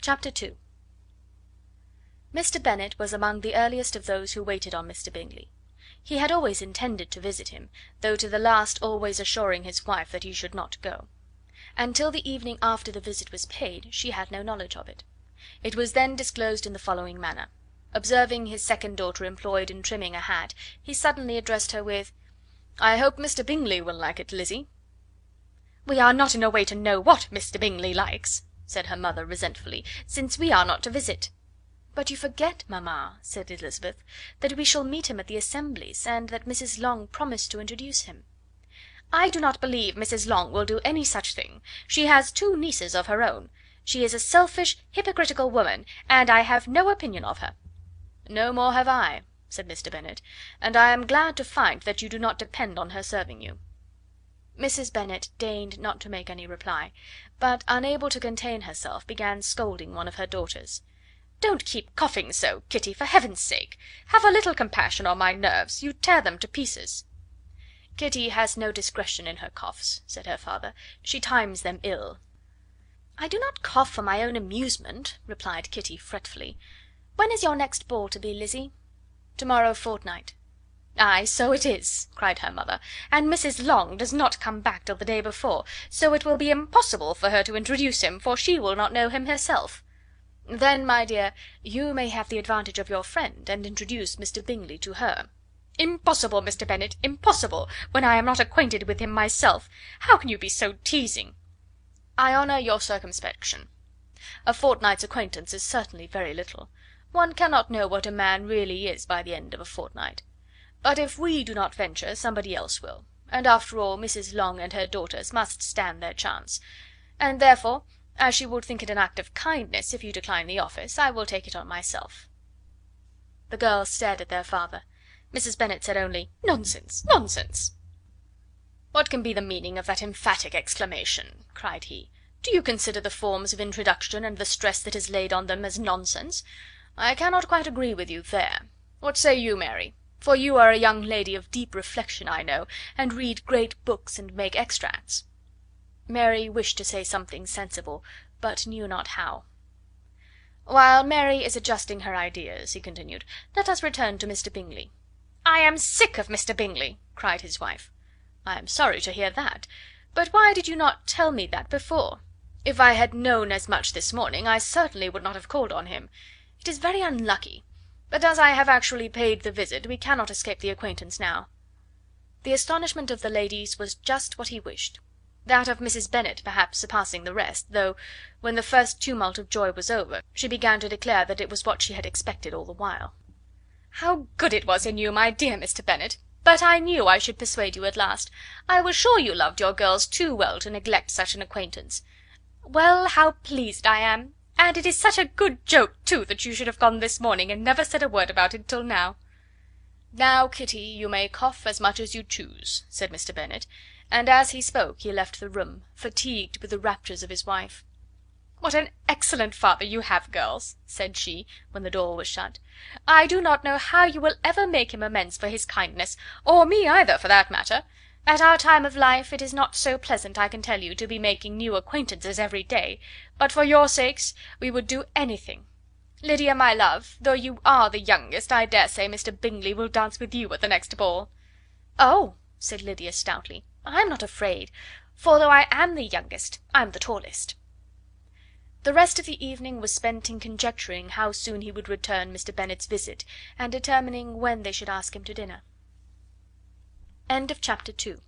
Chapter II. Mr. Bennet was among the earliest of those who waited on Mr. Bingley. He had always intended to visit him, though to the last always assuring his wife that he should not go; and till the evening after the visit was paid, she had no knowledge of it. It was then disclosed in the following manner. Observing his second daughter employed in trimming a hat, he suddenly addressed her with: "I hope Mr. Bingley will like it, Lizzy." "We are not in a way to know what Mr. Bingley likes," said her mother resentfully, "since we are not to visit." "But you forget, mamma," said Elizabeth, "that we shall meet him at the assemblies, and that Mrs. Long promised to introduce him." "I do not believe Mrs. Long will do any such thing; she has two nieces of her own. She is a selfish, hypocritical woman, and I have no opinion of her." "No more have I," said Mr. Bennet, "and I am glad to find that you do not depend on her serving you." Mrs. Bennet deigned not to make any reply, but, unable to contain herself, began scolding one of her daughters. "Don't keep coughing so, Kitty, for heaven's sake! Have a little compassion on my nerves, you tear them to pieces." "Kitty has no discretion in her coughs," said her father; "she times them ill." "I do not cough for my own amusement," replied Kitty fretfully. "When is your next ball to be, Lizzy?" "To morrow fortnight." "Ay, so it is," cried her mother, "and Mrs. Long does not come back till the day before, so it will be impossible for her to introduce him, for she will not know him herself." "Then, my dear, you may have the advantage of your friend, and introduce Mr. Bingley to her." "Impossible, Mr. Bennet, impossible, when I am not acquainted with him myself. How can you be so teasing?" "I honour your circumspection. A fortnight's acquaintance is certainly very little. One cannot know what a man really is by the end of a fortnight. But if we do not venture, somebody else will; and after all, Mrs. Long and her daughters must stand their chance; and therefore as she will think it an act of kindness if you decline the office, I will take it on myself." The girls stared at their father. Mrs. Bennet said only: "Nonsense! nonsense!" "What can be the meaning of that emphatic exclamation?" cried he. "Do you consider the forms of introduction and the stress that is laid on them as nonsense? I cannot quite agree with you there. What say you, Mary? For you are a young lady of deep reflection, I know, and read great books and make extracts." Mary wished to say something sensible, but knew not how. "While Mary is adjusting her ideas," he continued, "let us return to Mr. Bingley." "I am sick of Mr. Bingley!" cried his wife. "I am sorry to hear that; but why did you not tell me that before? If I had known as much this morning, I certainly would not have called on him. It is very unlucky; but as I have actually paid the visit, we cannot escape the acquaintance now." The astonishment of the ladies was just what he wished that of Mrs. Bennet perhaps surpassing the rest, though, when the first tumult of joy was over, she began to declare that it was what she had expected all the while. "How good it was in you, my dear Mr. Bennet! But I knew I should persuade you at last. I was sure you loved your girls too well to neglect such an acquaintance. Well, how pleased I am! And it is such a good joke, too, that you should have gone this morning and never said a word about it till now." "Now, Kitty, you may cough as much as you choose," said Mr. Bennet, and as he spoke he left the room, fatigued with the raptures of his wife. "What an excellent father you have, girls!" said she, when the door was shut. "I do not know how you will ever make him amends for his kindness, or me either, for that matter. At our time of life it is not so pleasant, I can tell you, to be making new acquaintances every day, but for your sakes we would do anything. Lydia, my love, though you are the youngest, I dare say Mr. Bingley will dance with you at the next ball." "Oh!" said Lydia stoutly. I'm not afraid, for though I am the youngest, I'm the tallest." The rest of the evening was spent in conjecturing how soon he would return Mr. Bennet's visit, and determining when they should ask him to dinner. End of chapter III.